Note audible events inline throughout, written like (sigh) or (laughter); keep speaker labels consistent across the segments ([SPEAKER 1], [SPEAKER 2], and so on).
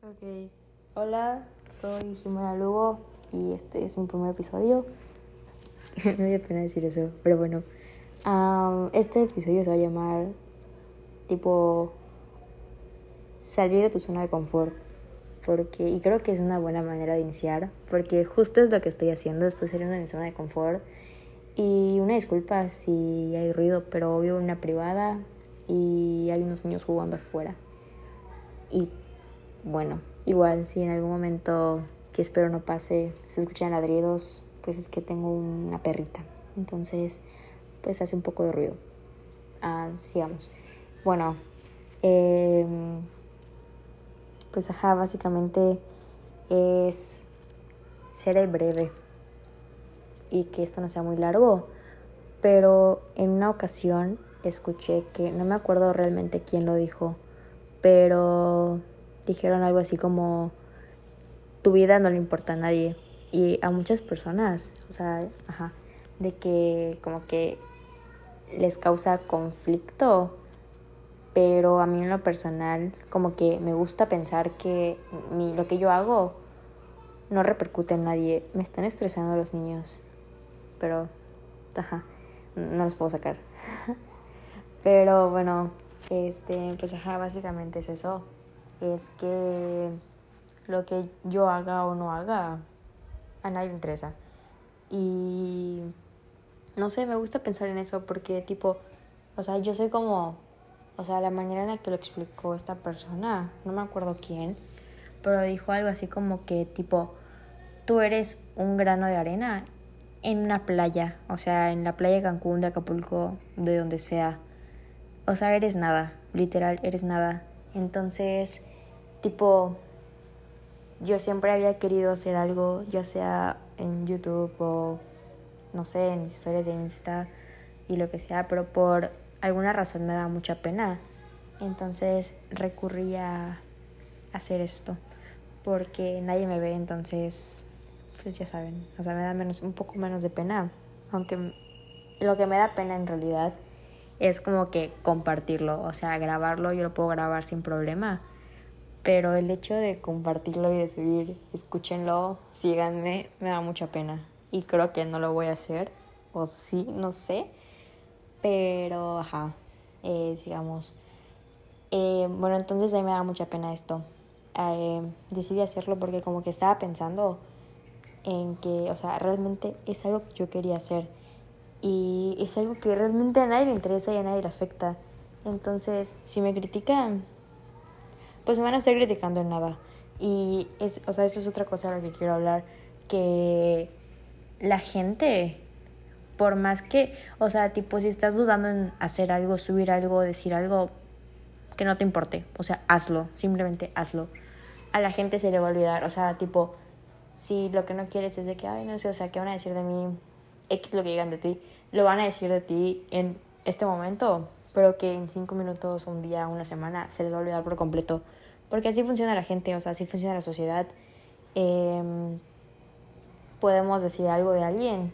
[SPEAKER 1] Ok, hola, soy Jimena Lugo y este es mi primer episodio. (laughs) Me da pena decir eso, pero bueno. am, este episodio se va a llamar tipo salir de tu zona de confort. Porque, y creo que es una buena manera de iniciar, porque justo es lo que estoy haciendo, estoy saliendo de mi zona de confort. Y una disculpa si hay ruido, pero vivo en una privada y hay unos niños jugando afuera. Y bueno, igual si en algún momento que espero no pase, se escuchan ladridos, pues es que tengo una perrita. Entonces, pues hace un poco de ruido. Ah, sigamos. Bueno, em, pues ajá, básicamente es seré breve y que esto no sea muy largo, pero en una ocasión escuché que, no me acuerdo realmente quién lo dijo, pero dijeron algo así como, tu vida no le importa a nadie. Y a muchas personas, o sea, ajá, de que como que les causa conflicto, pero a mí en lo personal como que me gusta pensar que mi, lo que yo hago no repercute en nadie. Me están estresando los niños, pero, ajá, no los puedo sacar. (laughs) pero bueno, este, pues ajá, básicamente es eso. Es que lo que yo haga o no haga, a nadie le interesa. Y no sé, me gusta pensar en eso porque tipo, o sea, yo soy como, o sea, la manera en la que lo explicó esta persona, no me acuerdo quién, pero dijo algo así como que tipo, tú eres un grano de arena en una playa, o sea, en la playa de Cancún, de Acapulco, de donde sea. O sea, eres nada, literal, eres nada. Entonces, tipo, yo siempre había querido hacer algo, ya sea en YouTube o, no sé, en mis historias de Insta y lo que sea, pero por alguna razón me da mucha pena. Entonces recurrí a hacer esto, porque nadie me ve, entonces, pues ya saben, o sea, me da menos, un poco menos de pena, aunque lo que me da pena en realidad es como que compartirlo, o sea, grabarlo, yo lo puedo grabar sin problema, pero el hecho de compartirlo y de subir, escúchenlo, síganme, me da mucha pena. Y creo que no lo voy a hacer, o sí, no sé, pero ajá, eh, sigamos. Eh, bueno, entonces a mí me da mucha pena esto. Eh, decidí hacerlo porque como que estaba pensando en que, o sea, realmente es algo que yo quería hacer y es algo que realmente a nadie le interesa y a nadie le afecta. Entonces, si me critican, pues me van a estar criticando en nada. Y es, o sea, eso es otra cosa de la que quiero hablar, que la gente, por más que, o sea, tipo, si estás dudando en hacer algo, subir algo, decir algo, que no te importe, o sea, hazlo, simplemente hazlo. A la gente se le va a olvidar, o sea, tipo, si lo que no quieres es de que, ay, no sé, o sea, ¿qué van a decir de mí? X lo que digan de ti, lo van a decir de ti en este momento, pero que en cinco minutos, un día, una semana, se les va a olvidar por completo. Porque así funciona la gente, o sea, así funciona la sociedad. Eh, podemos decir algo de alguien,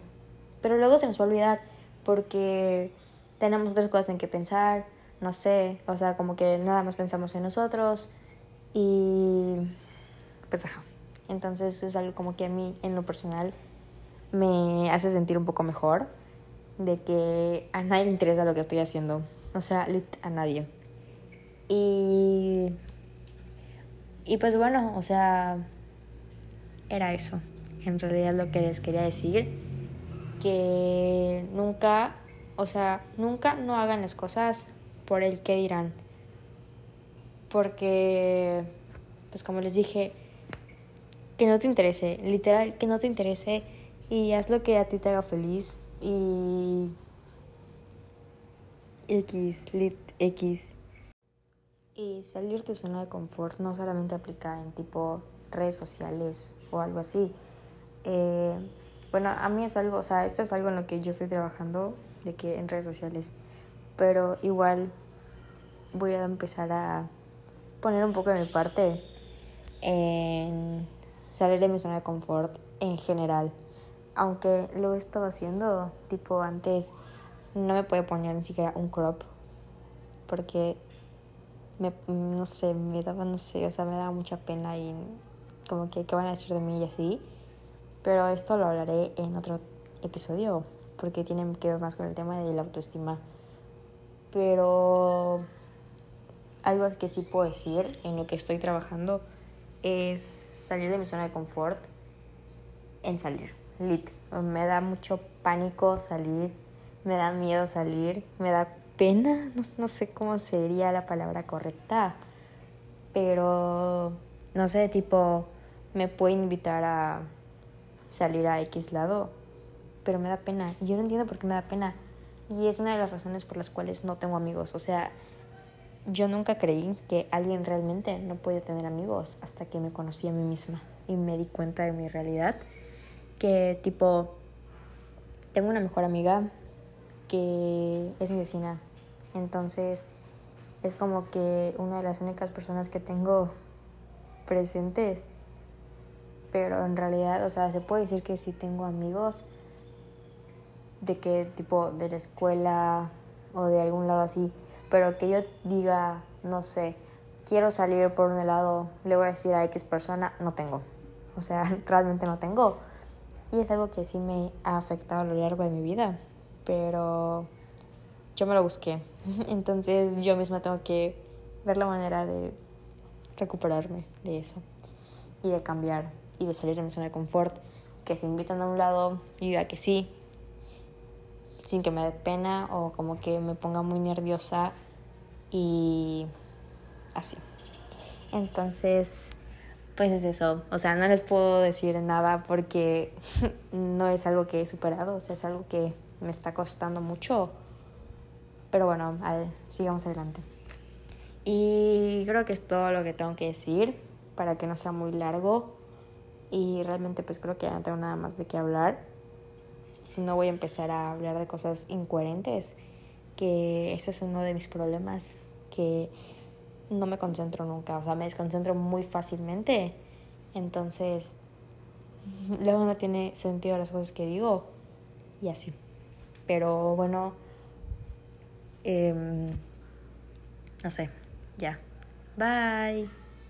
[SPEAKER 1] pero luego se nos va a olvidar porque tenemos otras cosas en que pensar, no sé, o sea, como que nada más pensamos en nosotros y pues ajá. Entonces es algo como que a mí en lo personal me hace sentir un poco mejor de que a nadie le interesa lo que estoy haciendo, o sea, a nadie. Y y pues bueno, o sea, era eso. En realidad lo que les quería decir que nunca, o sea, nunca no hagan las cosas por el que dirán. Porque pues como les dije, que no te interese, literal que no te interese y haz lo que a ti te haga feliz y X, lit, X. Y salir de tu zona de confort no solamente aplica en tipo redes sociales o algo así. Eh, bueno, a mí es algo, o sea, esto es algo en lo que yo estoy trabajando, de que en redes sociales, pero igual voy a empezar a poner un poco de mi parte en salir de mi zona de confort en general. Aunque lo he estado haciendo, tipo antes no me puede poner ni siquiera un crop porque me, no sé, me daba, no sé, o sea, me daba mucha pena y como que qué van a decir de mí y así. Pero esto lo hablaré en otro episodio porque tiene que ver más con el tema de la autoestima. Pero algo que sí puedo decir en lo que estoy trabajando es salir de mi zona de confort en salir, lit. Me da mucho pánico salir, me da miedo salir, me da pena, no, no sé cómo sería la palabra correcta, pero no sé, tipo, me puede invitar a salir a X lado, pero me da pena. Yo no entiendo por qué me da pena. Y es una de las razones por las cuales no tengo amigos. O sea, yo nunca creí que alguien realmente no podía tener amigos hasta que me conocí a mí misma y me di cuenta de mi realidad. Que tipo, tengo una mejor amiga que es mi vecina. Entonces, es como que una de las únicas personas que tengo presentes. Pero en realidad, o sea, se puede decir que sí tengo amigos de que tipo de la escuela o de algún lado así, pero que yo diga, no sé, quiero salir por un helado, le voy a decir a X persona, no tengo. O sea, (laughs) realmente no tengo. Y es algo que sí me ha afectado a lo largo de mi vida, pero yo me lo busqué. (laughs) Entonces yo misma tengo que ver la manera de recuperarme de eso y de cambiar y de salir de mi zona de confort. Que se invitan a un lado y diga que sí, sin que me dé pena o como que me ponga muy nerviosa y así. Entonces, pues es eso. O sea, no les puedo decir nada porque (laughs) no es algo que he superado, o sea, es algo que me está costando mucho. Pero bueno, sigamos adelante. Y creo que es todo lo que tengo que decir para que no sea muy largo. Y realmente pues creo que ya no tengo nada más de qué hablar si no voy a empezar a hablar de cosas incoherentes, que ese es uno de mis problemas, que no me concentro nunca, o sea, me desconcentro muy fácilmente, entonces (laughs) luego no tiene sentido las cosas que digo y así. Pero bueno, eh, no sé, ya. Bye.